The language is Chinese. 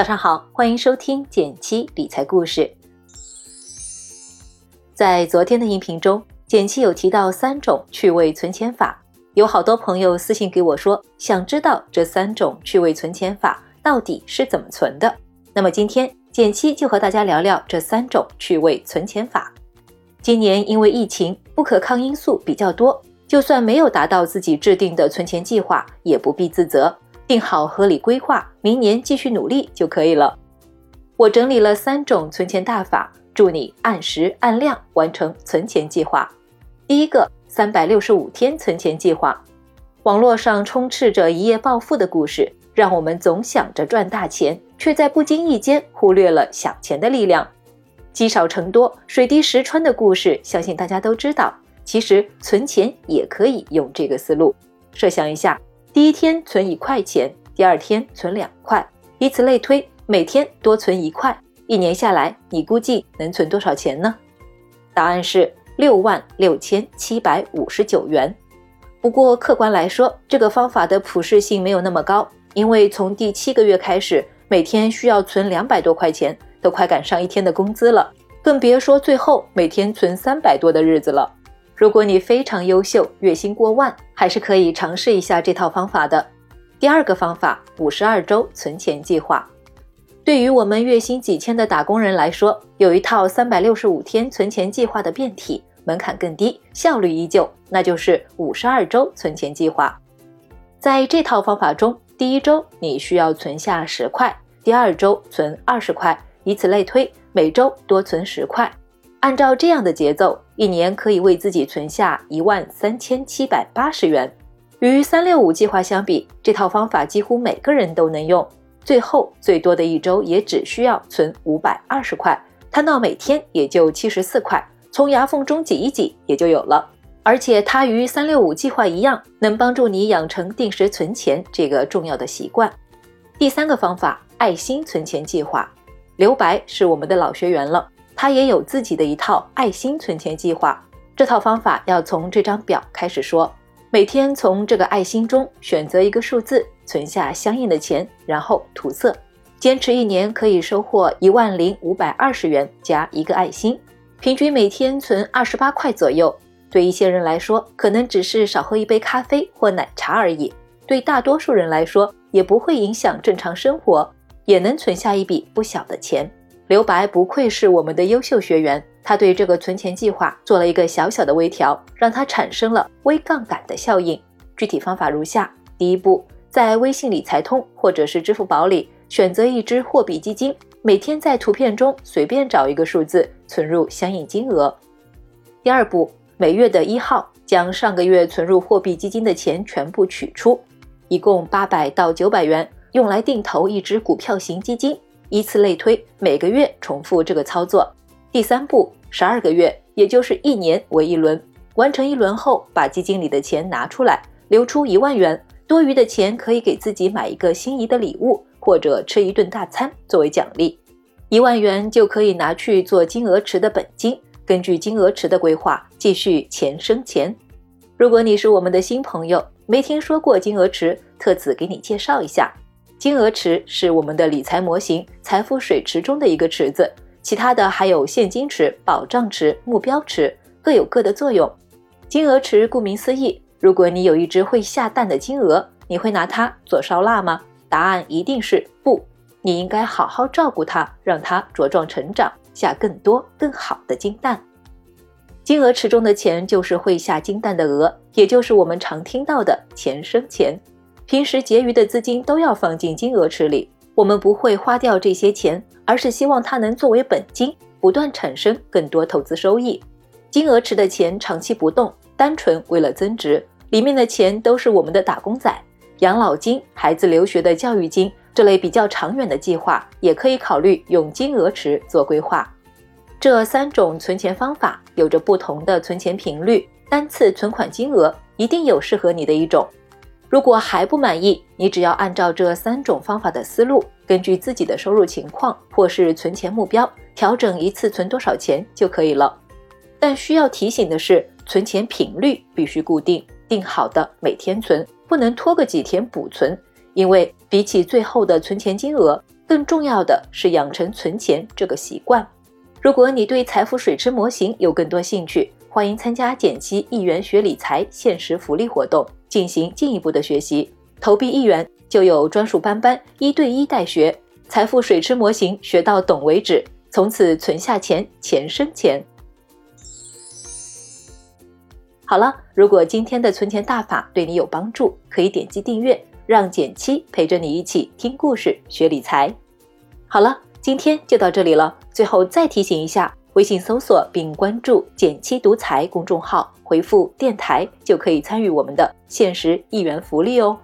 早上好，欢迎收听减七理财故事。在昨天的音频中，减七有提到三种趣味存钱法，有好多朋友私信给我说，想知道这三种趣味存钱法到底是怎么存的。那么今天减七就和大家聊聊这三种趣味存钱法。今年因为疫情，不可抗因素比较多，就算没有达到自己制定的存钱计划，也不必自责。定好合理规划，明年继续努力就可以了。我整理了三种存钱大法，助你按时按量完成存钱计划。第一个，三百六十五天存钱计划。网络上充斥着一夜暴富的故事，让我们总想着赚大钱，却在不经意间忽略了小钱的力量。积少成多、水滴石穿的故事，相信大家都知道。其实存钱也可以用这个思路，设想一下。第一天存一块钱，第二天存两块，以此类推，每天多存一块，一年下来，你估计能存多少钱呢？答案是六万六千七百五十九元。不过客观来说，这个方法的普适性没有那么高，因为从第七个月开始，每天需要存两百多块钱，都快赶上一天的工资了，更别说最后每天存三百多的日子了。如果你非常优秀，月薪过万，还是可以尝试一下这套方法的。第二个方法，五十二周存钱计划。对于我们月薪几千的打工人来说，有一套三百六十五天存钱计划的变体，门槛更低，效率依旧，那就是五十二周存钱计划。在这套方法中，第一周你需要存下十块，第二周存二十块，以此类推，每周多存十块。按照这样的节奏，一年可以为自己存下一万三千七百八十元。与三六五计划相比，这套方法几乎每个人都能用。最后最多的一周也只需要存五百二十块，摊到每天也就七十四块，从牙缝中挤一挤也就有了。而且它与三六五计划一样，能帮助你养成定时存钱这个重要的习惯。第三个方法，爱心存钱计划。刘白是我们的老学员了。他也有自己的一套爱心存钱计划，这套方法要从这张表开始说。每天从这个爱心中选择一个数字，存下相应的钱，然后涂色。坚持一年可以收获一万零五百二十元加一个爱心，平均每天存二十八块左右。对一些人来说，可能只是少喝一杯咖啡或奶茶而已；对大多数人来说，也不会影响正常生活，也能存下一笔不小的钱。刘白不愧是我们的优秀学员，他对这个存钱计划做了一个小小的微调，让它产生了微杠杆的效应。具体方法如下：第一步，在微信理财通或者是支付宝里选择一只货币基金，每天在图片中随便找一个数字存入相应金额。第二步，每月的一号将上个月存入货币基金的钱全部取出，一共八百到九百元，用来定投一只股票型基金。依次类推，每个月重复这个操作。第三步，十二个月，也就是一年为一轮。完成一轮后，把基金里的钱拿出来，留出一万元，多余的钱可以给自己买一个心仪的礼物，或者吃一顿大餐作为奖励。一万元就可以拿去做金额池的本金，根据金额池的规划，继续钱生钱。如果你是我们的新朋友，没听说过金额池，特此给你介绍一下。金额池是我们的理财模型财富水池中的一个池子，其他的还有现金池、保障池、目标池，各有各的作用。金额池顾名思义，如果你有一只会下蛋的金鹅，你会拿它做烧腊吗？答案一定是不。你应该好好照顾它，让它茁壮成长，下更多更好的金蛋。金额池中的钱就是会下金蛋的鹅，也就是我们常听到的钱生钱。平时结余的资金都要放进金额池里，我们不会花掉这些钱，而是希望它能作为本金，不断产生更多投资收益。金额池的钱长期不动，单纯为了增值，里面的钱都是我们的打工仔、养老金、孩子留学的教育金这类比较长远的计划，也可以考虑用金额池做规划。这三种存钱方法有着不同的存钱频率，单次存款金额一定有适合你的一种。如果还不满意，你只要按照这三种方法的思路，根据自己的收入情况或是存钱目标，调整一次存多少钱就可以了。但需要提醒的是，存钱频率必须固定，定好的每天存，不能拖个几天补存。因为比起最后的存钱金额，更重要的是养成存钱这个习惯。如果你对财富水池模型有更多兴趣，欢迎参加减七一元学理财限时福利活动，进行进一步的学习。投币一元就有专属班班一对一带学财富水池模型，学到懂为止，从此存下钱，钱生钱。好了，如果今天的存钱大法对你有帮助，可以点击订阅，让简七陪着你一起听故事、学理财。好了，今天就到这里了。最后再提醒一下，微信搜索并关注“减七独裁公众号，回复“电台”就可以参与我们的限时一元福利哦。